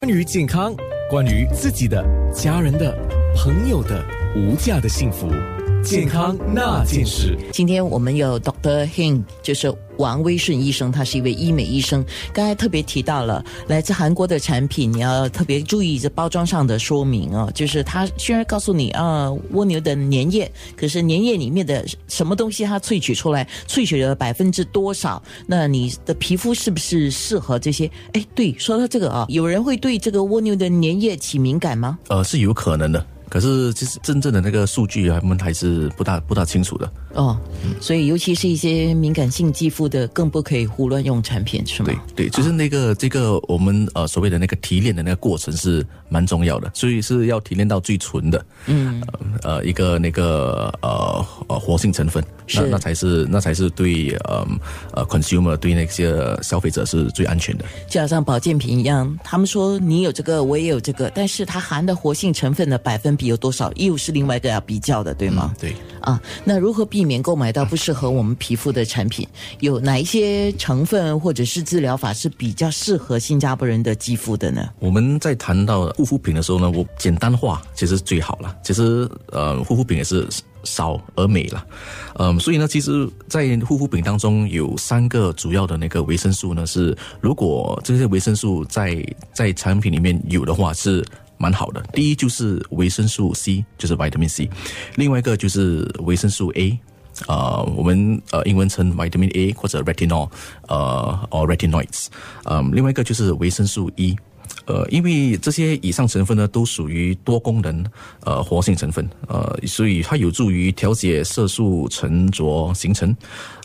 关于健康，关于自己的、家人的、朋友的无价的幸福，健康那件事。今天我们有 Doctor Hing，就是王威顺医生，他是一位医美医生。刚才特别提到了来自韩国的产品，你要特别注意这包装上的说明哦。就是它虽然告诉你啊蜗牛的粘液，可是粘液里面的什么东西它萃取出来，萃取了百分之多少？那你的皮肤是不是适合这些？哎，对，说到这个啊，有人会对这个蜗牛的粘液起敏感吗？呃，是有可能的。可是，其实真正的那个数据啊，我们还是不大不大清楚的。哦，所以尤其是一些敏感性肌肤的，更不可以胡乱用产品，是吗？对对，就是那个这个我们呃所谓的那个提炼的那个过程是蛮重要的，所以是要提炼到最纯的，嗯呃一个那个呃呃活性成分，那那才是那才是对呃呃 consumer 对那些消费者是最安全的。就好像保健品一样，他们说你有这个，我也有这个，但是它含的活性成分的百分比有多少，又是另外一个要比较的，对吗？对啊，那如何避免购买到不适合我们皮肤的产品？有哪一些成分或者是治疗法是比较适合新加坡人的肌肤的呢？我们在谈到护肤品的时候呢，我简单化其实最好了。其实呃，护肤品也是少而美了，嗯，所以呢，其实，在护肤品当中有三个主要的那个维生素呢，是如果这些维生素在在产品里面有的话是。蛮好的，第一就是维生素 C，就是 Vitamin C，另外一个就是维生素 A，呃，我们呃英文称 Vitamin A 或者 Retinol，呃，or Retinoids，嗯，另外一个就是维生素 E，呃，因为这些以上成分呢都属于多功能呃活性成分，呃，所以它有助于调节色素沉着形成，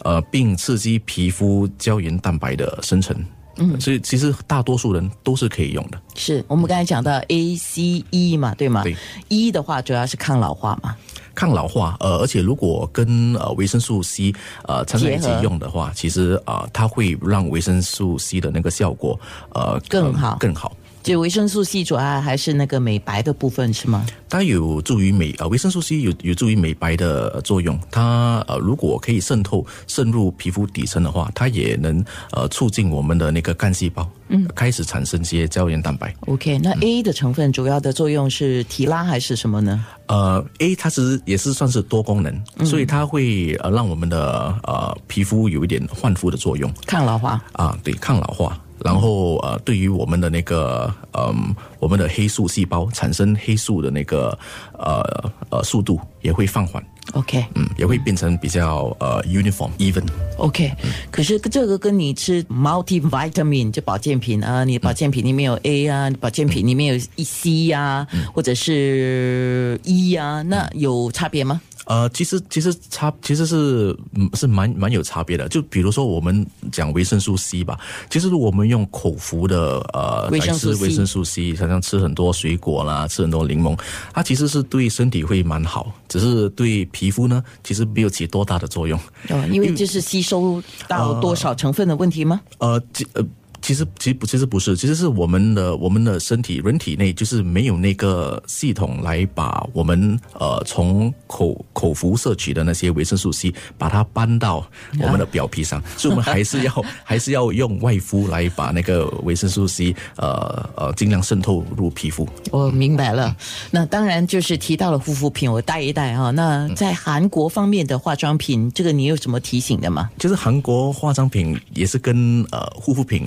呃，并刺激皮肤胶原蛋白的生成。嗯，所以其实大多数人都是可以用的。是我们刚才讲到 A、C、E 嘛，对吗？对，E 的话主要是抗老化嘛。抗老化，呃，而且如果跟呃维生素 C 呃掺在一起用的话，其实啊，它会让维生素 C 的那个效果呃更好更好。就维生素 C 主要还是那个美白的部分是吗？它有助于美呃维生素 C 有有助于美白的作用。它呃如果可以渗透渗入皮肤底层的话，它也能呃促进我们的那个干细胞嗯开始产生些胶原蛋白。OK，那 A 的成分主要的作用是提拉还是什么呢？呃，A 它其实也是算是多功能，所以它会呃让我们的呃皮肤有一点焕肤的作用，抗老化啊，对，抗老化。然后呃，对于我们的那个嗯，我们的黑素细胞产生黑素的那个呃呃速度也会放缓。OK，嗯，也会变成比较呃 uniform even。OK，可是这个跟你吃 multivitamin 就保健品啊，你保健品里面有 A 啊，保健品里面有 C 呀，或者是 E 啊，那有差别吗？呃，其实其实差其实是是蛮蛮有差别的。就比如说我们讲维生素 C 吧，其实我们用口服的呃来吃维生素 C，好像吃很多水果啦，吃很多柠檬，它其实是对身体会蛮好，只是对皮肤呢，其实没有起多大的作用。哦，因为这是吸收到多少成分的问题吗？呃，呃。其实，其实不，其实不是，其实是我们的我们的身体人体内就是没有那个系统来把我们呃从口口服摄取的那些维生素 C 把它搬到我们的表皮上，所以我们还是要 还是要用外敷来把那个维生素 C 呃呃尽量渗透入皮肤。我明白了，那当然就是提到了护肤品，我带一带啊。那在韩国方面的化妆品，这个你有什么提醒的吗？就是韩国化妆品也是跟呃护肤品。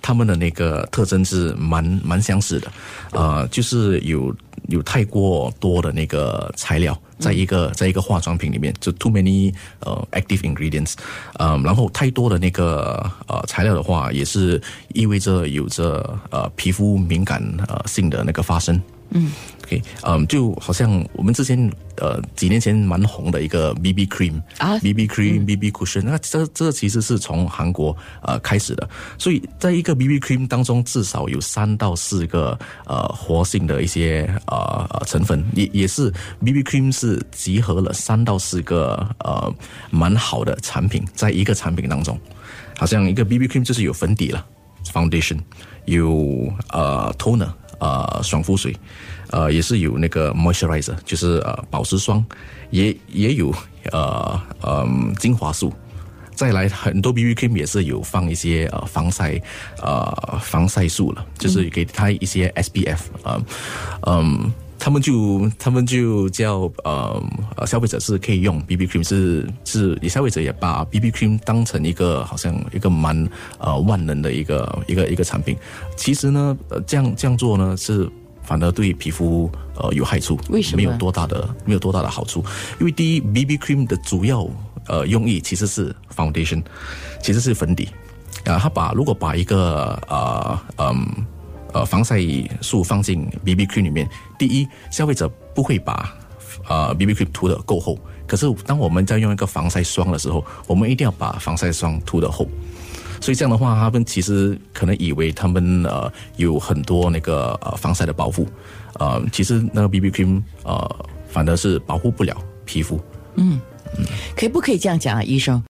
他们的那个特征是蛮蛮相似的，呃，就是有有太过多的那个材料，在一个在一个化妆品里面，就 too many 呃 active ingredients，呃，然后太多的那个呃材料的话，也是意味着有着呃皮肤敏感呃性的那个发生。嗯，OK，嗯，就好像我们之前呃几年前蛮红的一个 BB cream 啊，BB cream，BB cushion，那这这其实是从韩国呃开始的，所以在一个 BB cream 当中至少有三到四个呃活性的一些呃成分，也也是 BB cream 是集合了三到四个呃蛮好的产品在一个产品当中，好像一个 BB cream 就是有粉底了，foundation，有呃 toner。呃，爽肤水，呃，也是有那个 moisturizer，就是呃保湿霜，也也有呃呃精华素，再来很多 BB cream 也是有放一些呃防晒呃防晒素了，就是给它一些 SPF 啊、嗯。他们就他们就叫呃呃消费者是可以用 BB cream 是是消费者也把 BB cream 当成一个好像一个蛮呃万能的一个一个一个产品。其实呢，呃这样这样做呢是反而对皮肤呃有害处，为什么没有多大的没有多大的好处？因为第一，BB cream 的主要呃用意其实是 foundation，其实是粉底啊。它把如果把一个呃嗯呃呃防晒素放进 BB cream 里面，第一，消费者不会把呃 BB cream 涂的够厚。可是当我们在用一个防晒霜的时候，我们一定要把防晒霜涂的厚。所以这样的话，他们其实可能以为他们呃有很多那个呃防晒的保护，呃，其实那个 BB cream 呃反而是保护不了皮肤。嗯可以不可以这样讲啊，医生？